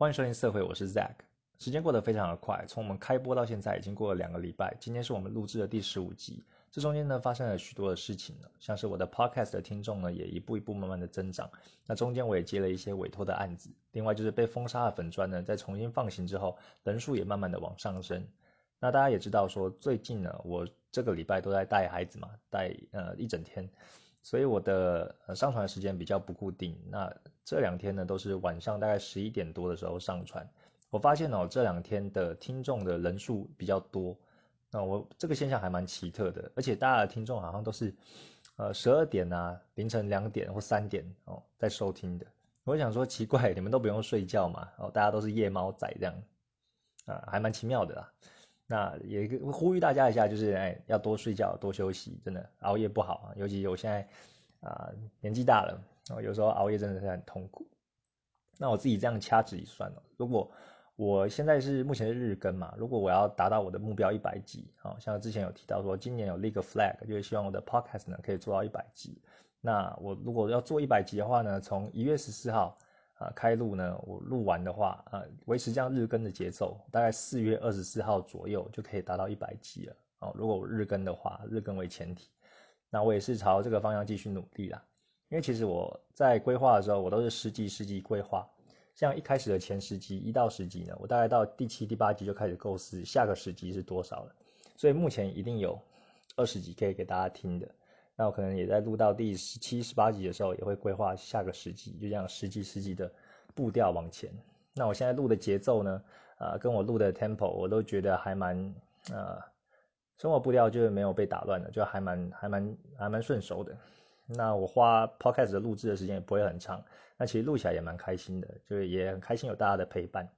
欢迎收听社会，我是 Zack。时间过得非常的快，从我们开播到现在已经过了两个礼拜。今天是我们录制的第十五集，这中间呢发生了许多的事情呢，像是我的 Podcast 的听众呢也一步一步慢慢的增长。那中间我也接了一些委托的案子，另外就是被封杀的粉砖呢在重新放行之后，人数也慢慢的往上升。那大家也知道说，最近呢我这个礼拜都在带孩子嘛，带呃一整天。所以我的上传时间比较不固定，那这两天呢都是晚上大概十一点多的时候上传。我发现哦，这两天的听众的人数比较多，那我这个现象还蛮奇特的，而且大家的听众好像都是呃十二点啊、凌晨两点或三点哦在收听的。我想说奇怪，你们都不用睡觉嘛？哦，大家都是夜猫仔这样，啊，还蛮奇妙的啦。那也呼吁大家一下，就是哎，要多睡觉，多休息，真的熬夜不好啊。尤其我现在啊年纪大了，有时候熬夜真的是很痛苦。那我自己这样掐指一算哦，如果我现在是目前是日更嘛，如果我要达到我的目标一百集，啊，像之前有提到说，今年有立个 flag，就是希望我的 podcast 呢可以做到一百集。那我如果要做一百集的话呢，从一月十四号。啊，开录呢，我录完的话，啊，维持这样日更的节奏，大概四月二十四号左右就可以达到一百集了。哦，如果我日更的话，日更为前提，那我也是朝这个方向继续努力啦。因为其实我在规划的时候，我都是十集十集规划，像一开始的前十集一到十集呢，我大概到第七、第八集就开始构思下个十集是多少了，所以目前一定有二十集可以给大家听的。那我可能也在录到第十七、十八集的时候，也会规划下个十集，就这样十集、十集的步调往前。那我现在录的节奏呢，呃，跟我录的 tempo，我都觉得还蛮呃，生活步调就是没有被打乱的，就还蛮、还蛮、还蛮顺手的。那我花 podcast 的录制的时间也不会很长，那其实录起来也蛮开心的，就是也很开心有大家的陪伴。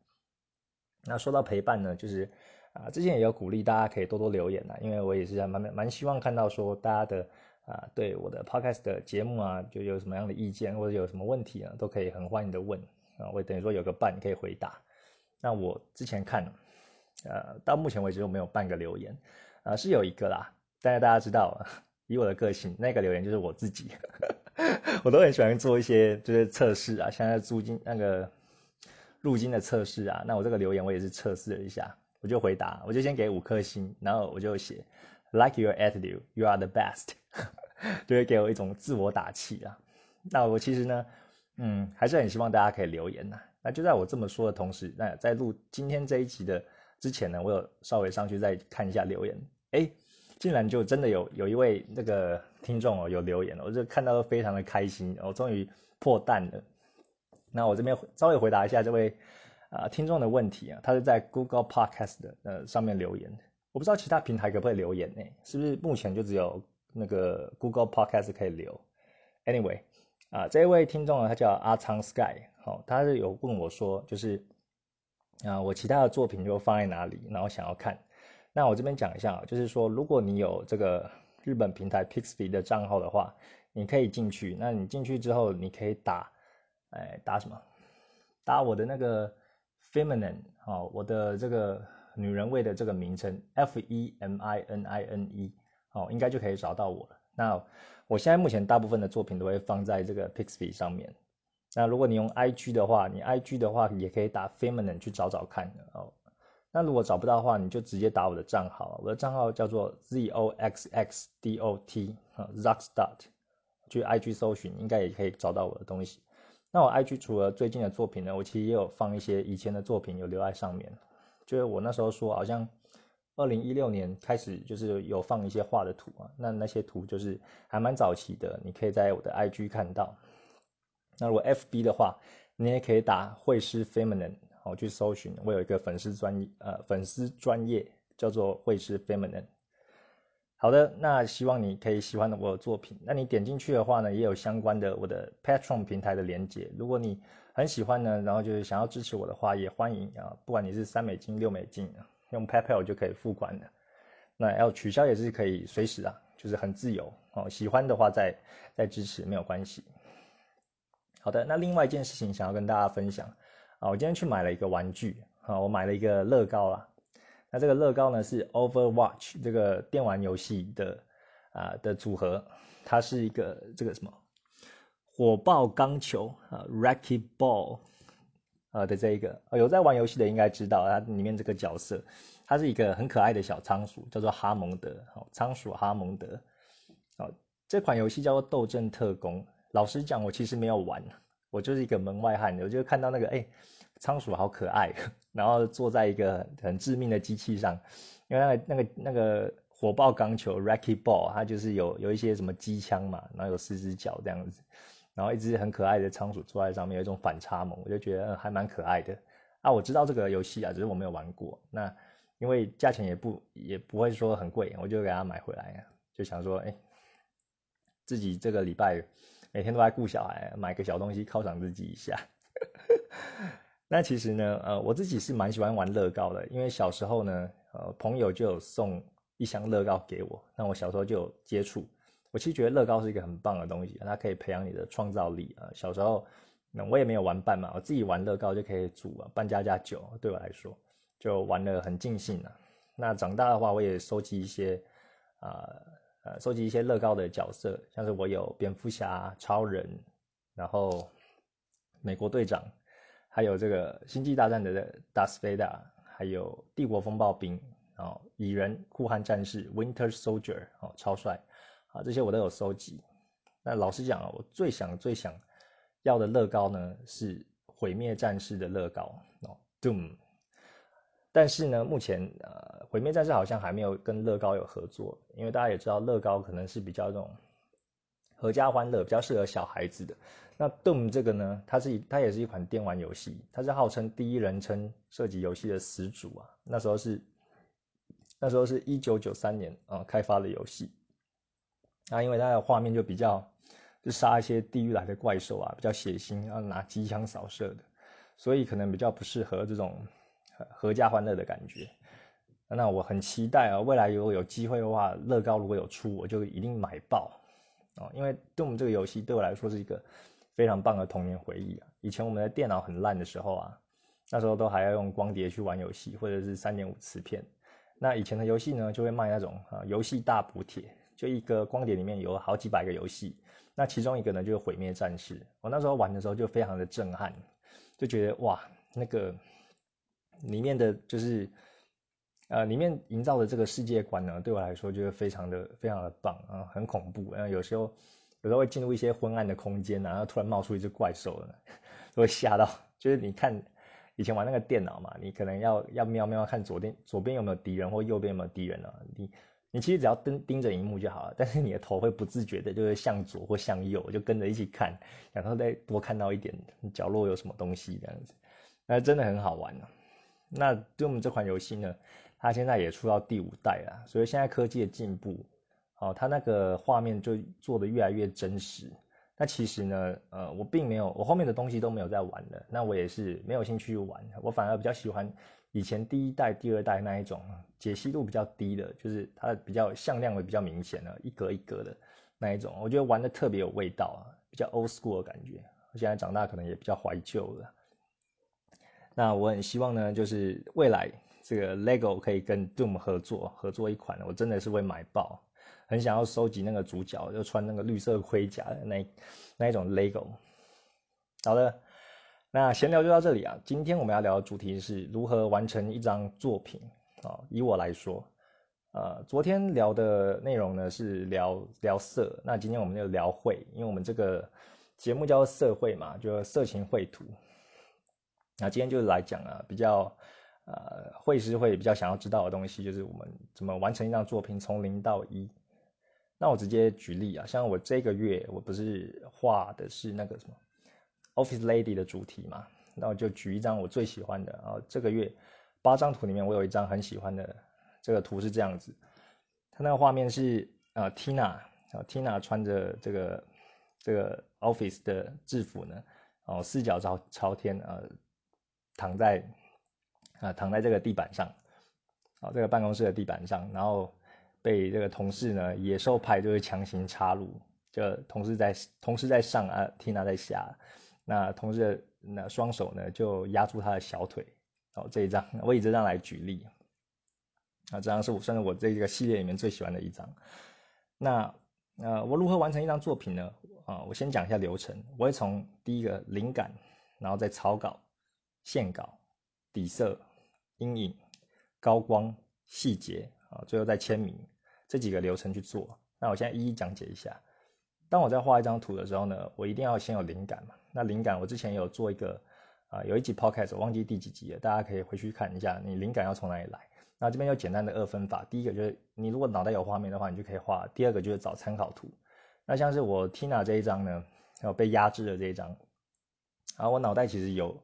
那说到陪伴呢，就是啊，之前也有鼓励大家可以多多留言呐，因为我也是蛮蛮蛮希望看到说大家的。啊，对我的 podcast 的节目啊，就有什么样的意见或者有什么问题啊，都可以很欢迎的问啊，我等于说有个伴可以回答。那我之前看，呃，到目前为止我没有半个留言，啊，是有一个啦，但是大家知道，以我的个性，那个留言就是我自己，我都很喜欢做一些就是测试啊，像在租金那个入金的测试啊，那我这个留言我也是测试了一下，我就回答，我就先给五颗星，然后我就写。Like your attitude, you are the best，就会给我一种自我打气啊。那我其实呢，嗯，还是很希望大家可以留言呐。那就在我这么说的同时，那在录今天这一集的之前呢，我有稍微上去再看一下留言。哎，竟然就真的有有一位那个听众哦有留言了，我就看到都非常的开心，我终于破蛋了。那我这边稍微回答一下这位啊听众的问题啊，他是在 Google Podcast 的呃上面留言。我不知道其他平台可不可以留言呢？是不是目前就只有那个 Google Podcast 可以留？Anyway，啊，这一位听众呢，他叫阿昌 Sky，好，他是有问我说，就是啊，我其他的作品就放在哪里，然后想要看。那我这边讲一下啊，就是说，如果你有这个日本平台 Pixby 的账号的话，你可以进去。那你进去之后，你可以打，哎，打什么？打我的那个 Feminine，好，我的这个。女人味的这个名称 F E M I N I N E，哦，应该就可以找到我了。那我现在目前大部分的作品都会放在这个 Pixby 上面。那如果你用 IG 的话，你 IG 的话也可以打 Feminine 去找找看哦。那如果找不到的话，你就直接打我的账号，我的账号叫做 Z O X X D O T 啊，Zackstart，去 IG 搜寻，应该也可以找到我的东西。那我 IG 除了最近的作品呢，我其实也有放一些以前的作品，有留在上面。就是我那时候说，好像二零一六年开始就是有放一些画的图啊，那那些图就是还蛮早期的，你可以在我的 IG 看到。那如果 FB 的话，你也可以打绘师 Feminine，好去搜寻，我有一个粉丝专呃粉丝专业叫做绘师 Feminine。好的，那希望你可以喜欢我的作品。那你点进去的话呢，也有相关的我的 Patron 平台的连接。如果你很喜欢呢，然后就是想要支持我的话，也欢迎啊，不管你是三美金、六美金，用 PayPal 就可以付款的。那要取消也是可以随时啊，就是很自由哦。喜欢的话再再支持没有关系。好的，那另外一件事情想要跟大家分享啊，我今天去买了一个玩具啊，我买了一个乐高啦。那这个乐高呢是 Overwatch 这个电玩游戏的啊的组合，它是一个这个什么火爆钢球啊 Racket Ball 呃的这一个，有在玩游戏的应该知道，它里面这个角色，它是一个很可爱的小仓鼠，叫做哈蒙德，好，仓鼠哈蒙德，好，这款游戏叫做《斗阵特工》。老实讲，我其实没有玩，我就是一个门外汉，我就看到那个，哎，仓鼠好可爱，然后坐在一个很致命的机器上，因为那个那个那个火爆钢球 （Racky Ball，它就是有有一些什么机枪嘛，然后有四只脚这样子。然后一只很可爱的仓鼠坐在上面，有一种反差萌，我就觉得还蛮可爱的啊。我知道这个游戏啊，只是我没有玩过。那因为价钱也不也不会说很贵，我就给它买回来，就想说，哎，自己这个礼拜每天都在顾小孩，买个小东西犒赏自己一下。那其实呢，呃，我自己是蛮喜欢玩乐高的，因为小时候呢，呃，朋友就有送一箱乐高给我，那我小时候就有接触。我其实觉得乐高是一个很棒的东西，它可以培养你的创造力啊。小时候，那我也没有玩伴嘛，我自己玩乐高就可以组啊，扮家家酒，对我来说就玩的很尽兴啊。那长大的话，我也收集一些啊呃，收集一些乐高的角色，像是我有蝙蝠侠、超人，然后美国队长，还有这个星际大战的达斯维达，还有帝国风暴兵，然后蚁人、酷寒战士、Winter Soldier，哦，超帅。啊，这些我都有收集。那老实讲啊，我最想最想要的乐高呢是毁灭战士的乐高哦，Doom。但是呢，目前呃，毁灭战士好像还没有跟乐高有合作，因为大家也知道乐高可能是比较这种合家欢乐，比较适合小孩子的。那 Doom 这个呢，它是它也是一款电玩游戏，它是号称第一人称射击游戏的始祖啊。那时候是那时候是一九九三年啊开发的游戏。那因为它的画面就比较，就杀一些地狱来的怪兽啊，比较血腥，要拿机枪扫射的，所以可能比较不适合这种合家欢乐的感觉。那我很期待啊，未来如果有机会的话，乐高如果有出，我就一定买爆哦。因为对我们这个游戏对我来说是一个非常棒的童年回忆啊。以前我们的电脑很烂的时候啊，那时候都还要用光碟去玩游戏，或者是三点五磁片。那以前的游戏呢，就会卖那种啊游戏大补帖。就一个光碟里面有好几百个游戏，那其中一个呢就是《毁灭战士》。我那时候玩的时候就非常的震撼，就觉得哇，那个里面的就是，呃，里面营造的这个世界观呢，对我来说就是非常的非常的棒啊，很恐怖。然后有时候有时候会进入一些昏暗的空间，然后突然冒出一只怪兽，都 会吓到。就是你看以前玩那个电脑嘛，你可能要要瞄瞄看左边左边有没有敌人，或右边有没有敌人啊，你。你其实只要盯盯着荧幕就好了，但是你的头会不自觉的，就是向左或向右，就跟着一起看，然后再多看到一点角落有什么东西这样子，那真的很好玩呢。那对我们这款游戏呢，它现在也出到第五代了，所以现在科技的进步，哦，它那个画面就做的越来越真实。那其实呢，呃，我并没有，我后面的东西都没有在玩的，那我也是没有兴趣去玩，我反而比较喜欢。以前第一代、第二代那一种解析度比较低的，就是它比较向量会比较明显的，一格一格的那一种，我觉得玩的特别有味道啊，比较 old school 的感觉。我现在长大可能也比较怀旧了。那我很希望呢，就是未来这个 LEGO 可以跟 Doom 合作，合作一款，我真的是会买爆，很想要收集那个主角，就穿那个绿色盔甲的那那一种 LEGO。好的。那闲聊就到这里啊。今天我们要聊的主题是如何完成一张作品啊。以我来说，呃，昨天聊的内容呢是聊聊色，那今天我们就聊绘，因为我们这个节目叫色绘嘛，就色情绘图。那今天就是来讲啊，比较呃，绘师会比较想要知道的东西，就是我们怎么完成一张作品从零到一。那我直接举例啊，像我这个月我不是画的是那个什么。Office Lady 的主题嘛，那我就举一张我最喜欢的。然后这个月八张图里面，我有一张很喜欢的，这个图是这样子。它那个画面是啊，Tina 啊，Tina 穿着这个这个 Office 的制服呢，哦，四脚朝朝天啊，躺在啊躺在这个地板上，啊，这个办公室的地板上，然后被这个同事呢野兽派就会强行插入，就同事在同事在上啊，Tina 在下。那同时，那双手呢就压住他的小腿，哦，这一张我以这张来举例，啊，这张是我算是我这个系列里面最喜欢的一张。那呃，我如何完成一张作品呢？啊，我先讲一下流程，我会从第一个灵感，然后再草稿，线稿、底色、阴影、高光、细节啊，最后再签名这几个流程去做。那我现在一一讲解一下。当我在画一张图的时候呢，我一定要先有灵感嘛。那灵感我之前有做一个啊，有一集 podcast 我忘记第几集了，大家可以回去看一下，你灵感要从哪里来。那这边有简单的二分法，第一个就是你如果脑袋有画面的话，你就可以画；第二个就是找参考图。那像是我 Tina 这一张呢，还有被压制的这一张，然后我脑袋其实有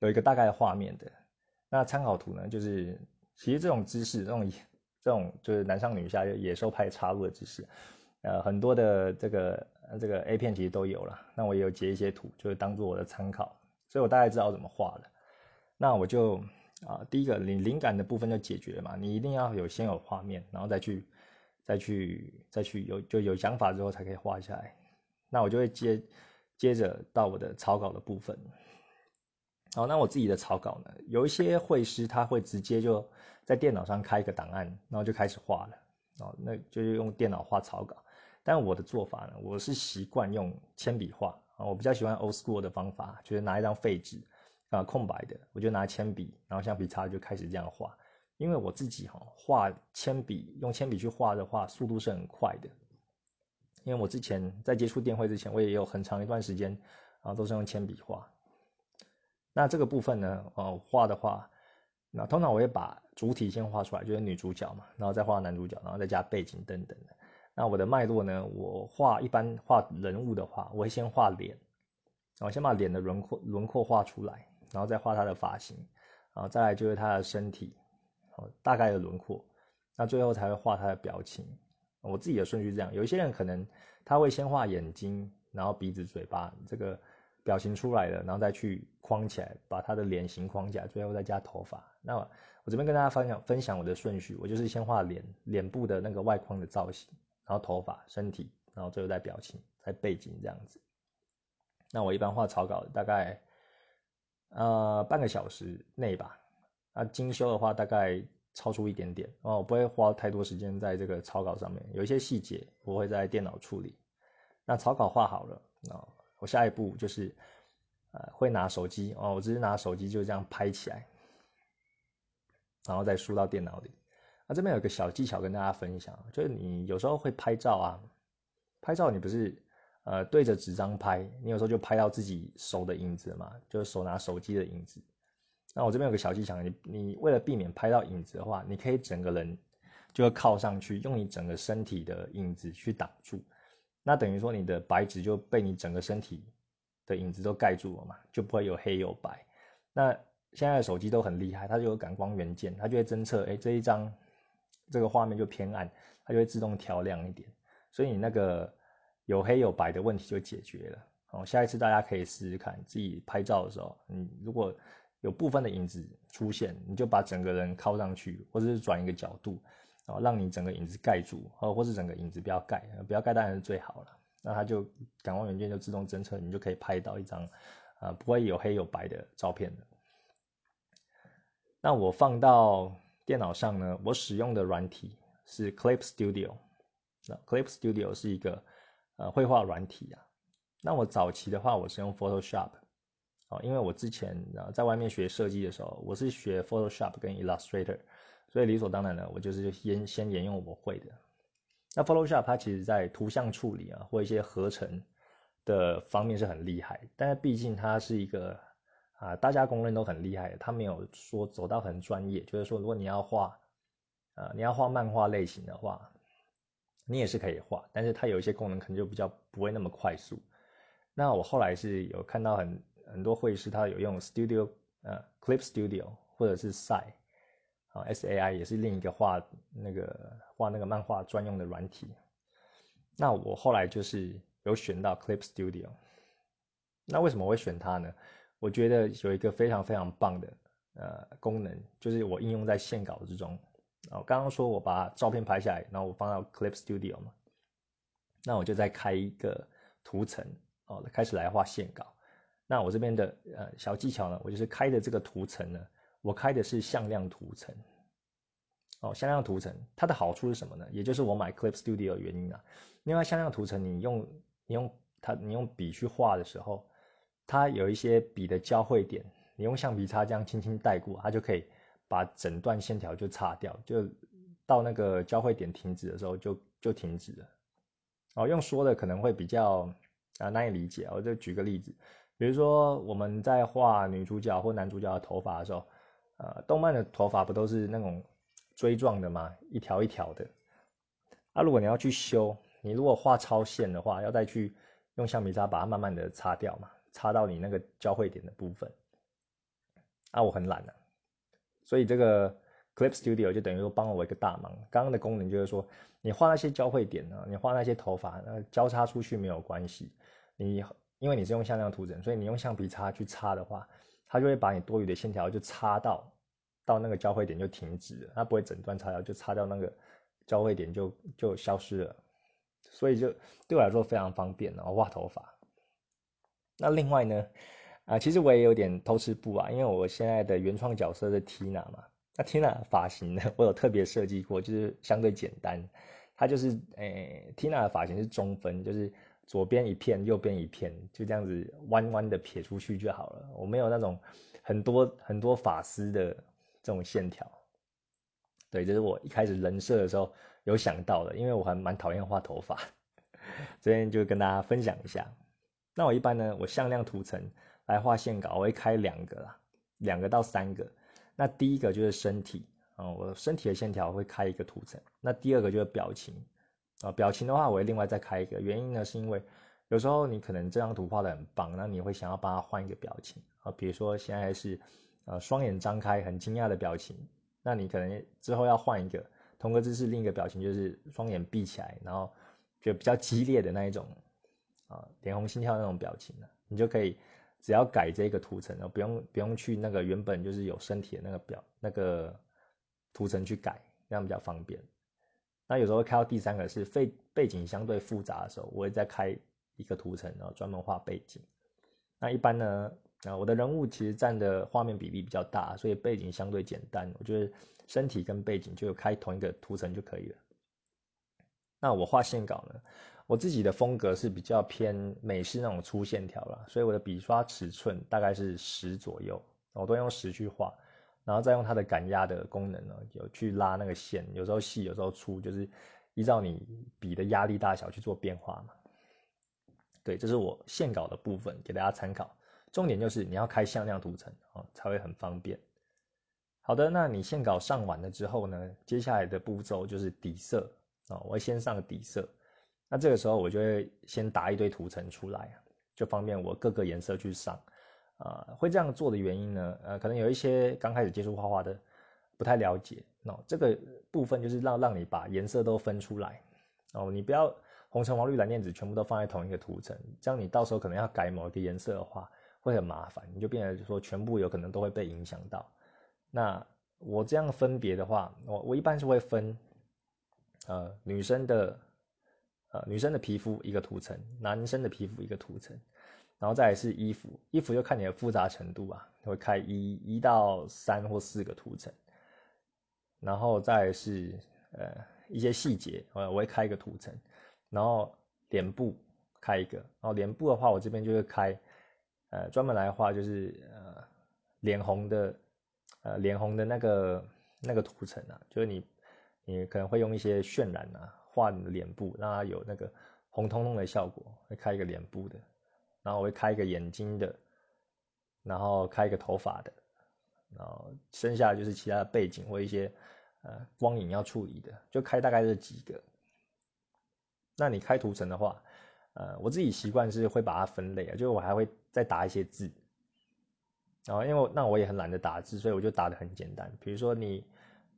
有一个大概的画面的。那参考图呢，就是其实这种姿势，这种这种就是男上女下野兽派插入的姿势。呃，很多的这个那这个 A 片其实都有了，那我也有截一些图，就是当做我的参考，所以我大概知道怎么画了。那我就啊，第一个灵灵感的部分就解决了嘛，你一定要有先有画面，然后再去再去再去有就有想法之后才可以画下来。那我就会接接着到我的草稿的部分。好，那我自己的草稿呢，有一些绘师他会直接就在电脑上开一个档案，然后就开始画了，哦，那就是用电脑画草稿。但我的做法呢，我是习惯用铅笔画啊，我比较喜欢 old school 的方法，就是拿一张废纸啊，空白的，我就拿铅笔，然后橡皮擦就开始这样画。因为我自己哈画铅笔，用铅笔去画的话，速度是很快的。因为我之前在接触电绘之前，我也有很长一段时间啊，都是用铅笔画。那这个部分呢，哦，画的话，那通常我会把主体先画出来，就是女主角嘛，然后再画男主角，然后再加背景等等的。那我的脉络呢？我画一般画人物的话，我会先画脸，然后先把脸的轮廓轮廓画出来，然后再画他的发型，然后再来就是他的身体，大概的轮廓，那最后才会画他的表情。我自己的顺序是这样，有一些人可能他会先画眼睛，然后鼻子、嘴巴这个表情出来了，然后再去框起来，把他的脸型框起来，最后再加头发。那我这边跟大家分享分享我的顺序，我就是先画脸脸部的那个外框的造型。然后头发、身体，然后最后再表情、在背景这样子。那我一般画草稿大概呃半个小时内吧。那精修的话大概超出一点点哦，我不会花太多时间在这个草稿上面。有一些细节我会在电脑处理。那草稿画好了，那我下一步就是呃会拿手机哦，我只是拿手机就这样拍起来，然后再输到电脑里。那这边有个小技巧跟大家分享，就是你有时候会拍照啊，拍照你不是呃对着纸张拍，你有时候就拍到自己手的影子嘛，就是手拿手机的影子。那我这边有个小技巧，你你为了避免拍到影子的话，你可以整个人就靠上去，用你整个身体的影子去挡住，那等于说你的白纸就被你整个身体的影子都盖住了嘛，就不会有黑有白。那现在的手机都很厉害，它就有感光元件，它就会侦测，哎这一张。这个画面就偏暗，它就会自动调亮一点，所以你那个有黑有白的问题就解决了。哦，下一次大家可以试试看，自己拍照的时候，你如果有部分的影子出现，你就把整个人靠上去，或者是转一个角度，然后让你整个影子盖住，哦，或是整个影子不要盖，不要盖当然是最好了。那它就感光元件就自动侦测，你就可以拍到一张啊不会有黑有白的照片了。那我放到。电脑上呢，我使用的软体是 Clip Studio。那 Clip Studio 是一个呃绘画软体啊。那我早期的话，我是用 Photoshop 哦，因为我之前啊在外面学设计的时候，我是学 Photoshop 跟 Illustrator，所以理所当然的，我就是先先沿用我会的。那 Photoshop 它其实在图像处理啊或一些合成的方面是很厉害，但是毕竟它是一个。啊，大家公认都很厉害，他没有说走到很专业，就是说，如果你要画，呃，你要画漫画类型的话，你也是可以画，但是它有一些功能可能就比较不会那么快速。那我后来是有看到很很多绘师，他有用 Studio，呃，Clip Studio 或者是 Sai，啊，S A I 也是另一个画那个画那个漫画专用的软体。那我后来就是有选到 Clip Studio，那为什么会选它呢？我觉得有一个非常非常棒的呃功能，就是我应用在线稿之中。哦，刚刚说我把照片拍下来，然后我放到 Clip Studio 嘛，那我就再开一个图层哦，开始来画线稿。那我这边的呃小技巧呢，我就是开的这个图层呢，我开的是向量图层。哦，向量图层它的好处是什么呢？也就是我买 Clip Studio 的原因啊。另外，向量图层你用你用它你用笔去画的时候。它有一些笔的交汇点，你用橡皮擦这样轻轻带过，它就可以把整段线条就擦掉，就到那个交汇点停止的时候就就停止了。哦，用说的可能会比较啊难以理解，我就举个例子，比如说我们在画女主角或男主角的头发的时候，呃，动漫的头发不都是那种锥状的吗？一条一条的。啊，如果你要去修，你如果画超线的话，要再去用橡皮擦把它慢慢的擦掉嘛，擦到你那个交汇点的部分。啊，我很懒啊，所以这个 Clip Studio 就等于说帮了我一个大忙。刚刚的功能就是说，你画那些交汇点呢，你画那些头发，那交叉出去没有关系。你因为你是用向量图层，所以你用橡皮擦去擦的话，它就会把你多余的线条就擦到到那个交汇点就停止了，它不会整段擦掉，就擦掉那个交汇点就就消失了。所以就对我来说非常方便哦，画头发。那另外呢？啊，其实我也有点偷吃布啊，因为我现在的原创角色是 Tina 嘛。那 Tina 发型呢，我有特别设计过，就是相对简单。它就是诶，Tina 的发型是中分，就是左边一片，右边一片，就这样子弯弯的撇出去就好了。我没有那种很多很多发丝的这种线条。对，这是我一开始人设的时候有想到的，因为我还蛮讨厌画头发。这边就跟大家分享一下。那我一般呢，我向量图层。来画线稿，我会开两个啦，两个到三个。那第一个就是身体啊，我身体的线条会开一个图层。那第二个就是表情啊，表情的话我会另外再开一个。原因呢是因为有时候你可能这张图画的很棒，那你会想要帮他换一个表情啊，比如说现在是呃双眼张开很惊讶的表情，那你可能之后要换一个同个姿势，另一个表情就是双眼闭起来，然后就比较激烈的那一种啊，脸红心跳那种表情呢，你就可以。只要改这个图层，不用不用去那个原本就是有身体的那个表那个图层去改，这样比较方便。那有时候开到第三个是背背景相对复杂的时候，我会再开一个图层，然后专门画背景。那一般呢，啊，我的人物其实占的画面比例比较大，所以背景相对简单。我觉得身体跟背景就开同一个图层就可以了。那我画线稿呢？我自己的风格是比较偏美式那种粗线条啦，所以我的笔刷尺寸大概是十左右，我都用十去画，然后再用它的感压的功能呢，有去拉那个线，有时候细，有时候粗，就是依照你笔的压力大小去做变化嘛。对，这是我线稿的部分，给大家参考。重点就是你要开向量图层啊，才会很方便。好的，那你线稿上完了之后呢，接下来的步骤就是底色啊，我会先上底色。那这个时候我就会先打一堆图层出来，就方便我各个颜色去上。啊，会这样做的原因呢，呃，可能有一些刚开始接触画画的不太了解，那这个部分就是让让你把颜色都分出来。哦，你不要红橙黄绿蓝靛紫全部都放在同一个图层，这样你到时候可能要改某一个颜色的话会很麻烦，你就变成说全部有可能都会被影响到。那我这样分别的话，我我一般是会分，呃，女生的。呃，女生的皮肤一个图层，男生的皮肤一个图层，然后再是衣服，衣服就看你的复杂程度啊，会开一一到三或四个图层，然后再是呃一些细节，我我会开一个图层，然后脸部开一个，然后脸部的话，我这边就会开，呃专门来画就是呃脸红的，呃脸红的那个那个图层啊，就是你你可能会用一些渲染啊。画你的脸部，让它有那个红彤彤的效果，会开一个脸部的，然后我会开一个眼睛的，然后开一个头发的，然后剩下就是其他的背景或一些呃光影要处理的，就开大概这几个。那你开图层的话，呃，我自己习惯是会把它分类啊，就我还会再打一些字，然后因为那我也很懒得打字，所以我就打的很简单。比如说你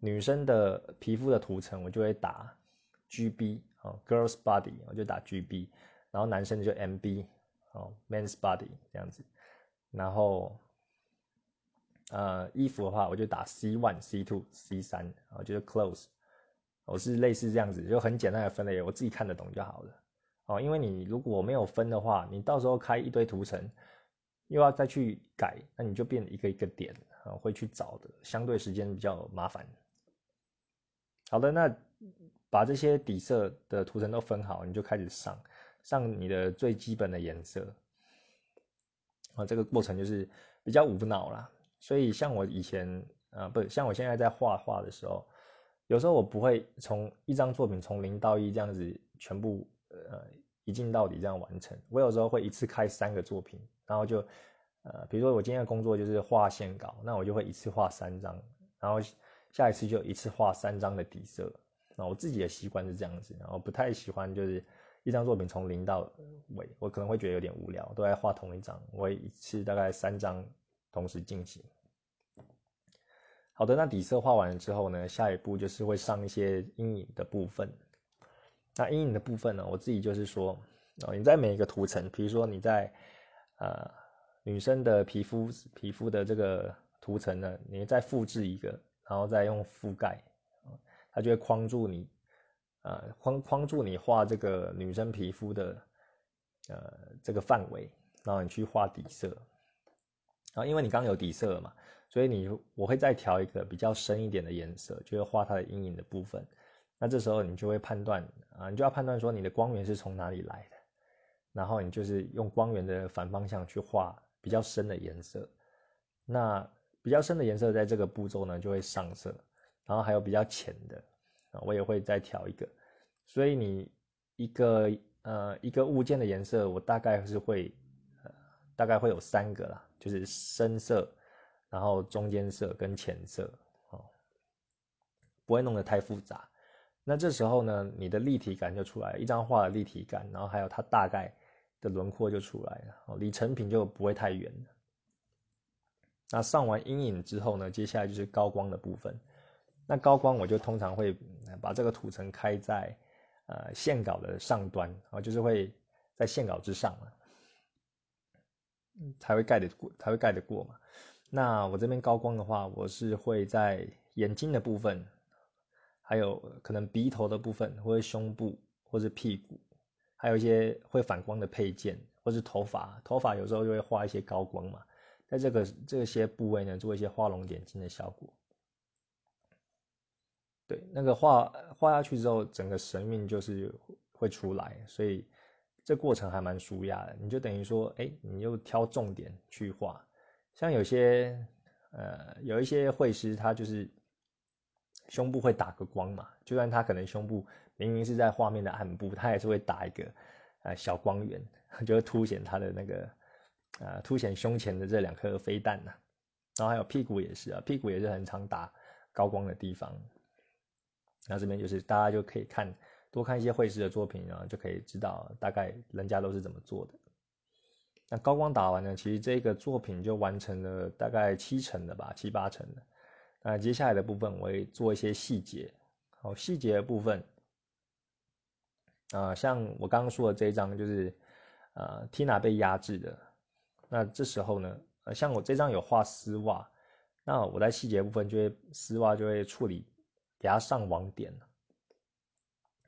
女生的皮肤的图层，我就会打。G B 哦，girls body 我就打 G B，然后男生就 M B 哦，men's body 这样子，然后呃衣服的话我就打 C one C two C 三，然后就是 clothes，我是类似这样子，就很简单的分类，我自己看得懂就好了哦。因为你如果没有分的话，你到时候开一堆图层，又要再去改，那你就变一个一个点啊，会去找的，相对时间比较麻烦。好的，那。把这些底色的图层都分好，你就开始上上你的最基本的颜色。啊，这个过程就是比较无脑啦。所以像我以前啊，不像我现在在画画的时候，有时候我不会从一张作品从零到一这样子全部呃一镜到底这样完成。我有时候会一次开三个作品，然后就呃，比如说我今天的工作就是画线稿，那我就会一次画三张，然后下一次就一次画三张的底色。那我自己的习惯是这样子，然后不太喜欢就是一张作品从零到尾，我可能会觉得有点无聊，都在画同一张，我一次大概三张。同时进行。好的，那底色画完了之后呢，下一步就是会上一些阴影的部分。那阴影的部分呢，我自己就是说，哦，你在每一个图层，比如说你在呃女生的皮肤皮肤的这个图层呢，你再复制一个，然后再用覆盖，它就会框住你，呃，框框住你画这个女生皮肤的呃这个范围，然后你去画底色。然后，因为你刚刚有底色了嘛，所以你我会再调一个比较深一点的颜色，就会画它的阴影的部分。那这时候你就会判断啊，你就要判断说你的光源是从哪里来的，然后你就是用光源的反方向去画比较深的颜色。那比较深的颜色在这个步骤呢就会上色，然后还有比较浅的啊，我也会再调一个。所以你一个呃一个物件的颜色，我大概是会呃大概会有三个啦。就是深色，然后中间色跟浅色，哦，不会弄得太复杂。那这时候呢，你的立体感就出来，一张画的立体感，然后还有它大概的轮廓就出来了，离成品就不会太远了。那上完阴影之后呢，接下来就是高光的部分。那高光我就通常会把这个图层开在呃线稿的上端，啊，就是会在线稿之上才会盖得过，才会盖得过嘛。那我这边高光的话，我是会在眼睛的部分，还有可能鼻头的部分，或者胸部，或者屁股，还有一些会反光的配件，或是头发。头发有时候就会画一些高光嘛，在这个这些部位呢，做一些画龙点睛的效果。对，那个画画下去之后，整个神韵就是会出来，所以。这过程还蛮舒压的，你就等于说，哎，你又挑重点去画。像有些，呃，有一些绘师，他就是胸部会打个光嘛，就算他可能胸部明明是在画面的暗部，他也是会打一个，呃，小光源，就会凸显他的那个，呃，凸显胸前的这两颗飞弹呐。然后还有屁股也是啊，屁股也是很常打高光的地方。那这边就是大家就可以看。多看一些绘师的作品然后，就可以知道大概人家都是怎么做的。那高光打完呢，其实这个作品就完成了大概七成的吧，七八成的。那接下来的部分我会做一些细节。好，细节的部分啊，像我刚刚说的这一张就是呃，Tina 被压制的。那这时候呢，呃，像我这张有画丝袜，那我在细节部分就会丝袜就会处理，给它上网点。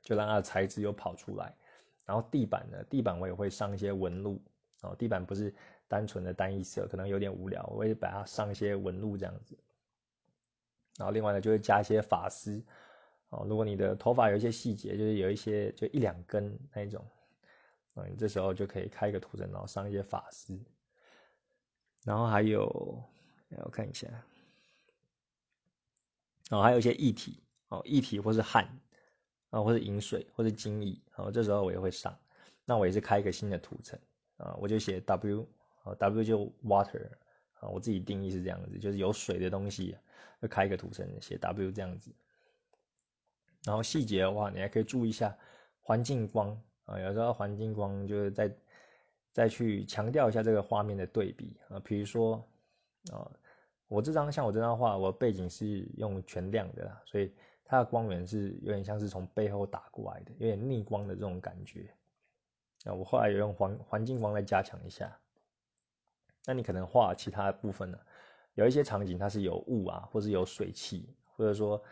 就让它的材质又跑出来，然后地板呢，地板我也会上一些纹路，哦，地板不是单纯的单一色，可能有点无聊，我会把它上一些纹路这样子。然后另外呢，就会加一些发丝，哦，如果你的头发有一些细节，就是有一些就一两根那一种，嗯，这时候就可以开一个图层，然后上一些发丝。然后还有，我看一下，哦，还有一些液体，哦，液体或是汗。啊，或者饮水，或者精液，啊，这时候我也会上。那我也是开一个新的图层，啊，我就写 W，啊，W 就 water，啊，我自己定义是这样子，就是有水的东西，就开一个图层写 W 这样子。然后细节的话，你还可以注意一下环境光，啊，有时候环境光就是再再去强调一下这个画面的对比，啊，比如说，啊，我这张像我这张画，我背景是用全亮的啦，所以。它的光源是有点像是从背后打过来的，有点逆光的这种感觉。那我后来有用环环境光来加强一下。那你可能画其他部分呢？有一些场景它是有雾啊，或是有水汽，或者说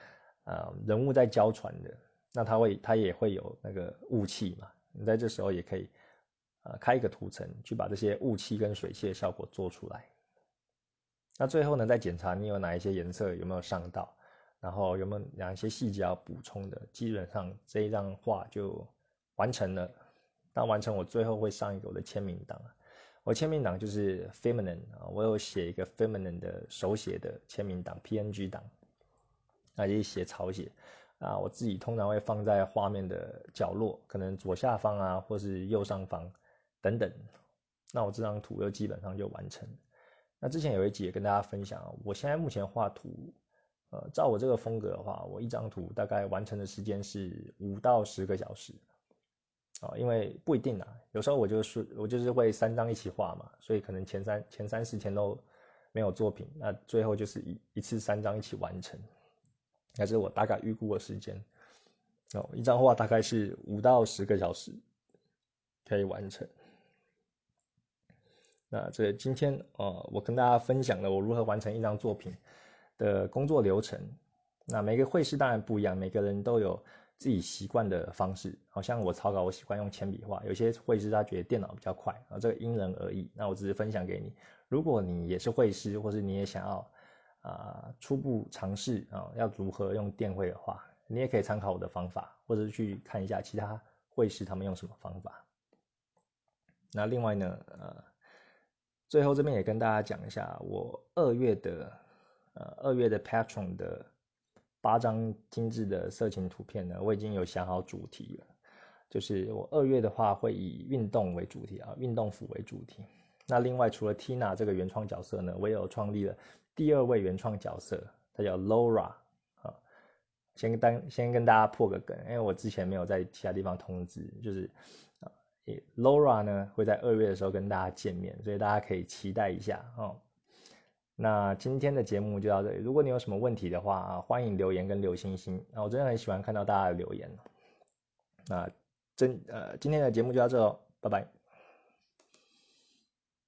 呃人物在交船的，那它会它也会有那个雾气嘛。你在这时候也可以呃开一个图层，去把这些雾气跟水汽的效果做出来。那最后呢，再检查你有哪一些颜色有没有上到。然后有没有哪些细节要补充的？基本上这一张画就完成了。当完成，我最后会上一个我的签名档。我签名档就是 feminine 啊，我有写一个 feminine 的手写的签名档 PNG 档，那也写草写啊，我自己通常会放在画面的角落，可能左下方啊，或是右上方等等。那我这张图又基本上就完成。那之前有一集也跟大家分享，我现在目前画图，呃，照我这个风格的话，我一张图大概完成的时间是五到十个小时。啊，因为不一定啊，有时候我就是我就是会三张一起画嘛，所以可能前三前三十天都没有作品，那最后就是一一次三张一起完成，那是我大概预估的时间。哦，一张画大概是五到十个小时可以完成。那这今天呃，我跟大家分享了我如何完成一张作品的工作流程。那每个绘师当然不一样，每个人都有。自己习惯的方式，好像我草稿，我习惯用铅笔画。有些绘师他觉得电脑比较快啊，这个因人而异。那我只是分享给你，如果你也是绘师，或是你也想要啊初步尝试啊要如何用电绘的话，你也可以参考我的方法，或者去看一下其他绘师他们用什么方法。那另外呢，呃，最后这边也跟大家讲一下，我二月的呃二月的 Patron 的。八张精致的色情图片呢，我已经有想好主题了。就是我二月的话会以运动为主题啊，运动服为主题。那另外除了 Tina 这个原创角色呢，我也有创立了第二位原创角色，他叫 Laura 啊。先跟先跟大家破个梗，因为我之前没有在其他地方通知，就是啊，Laura 呢会在二月的时候跟大家见面，所以大家可以期待一下哦。那今天的节目就到这里。如果你有什么问题的话啊，欢迎留言跟留星星。那我真的很喜欢看到大家的留言。那真呃，今天的节目就到这哦，拜拜。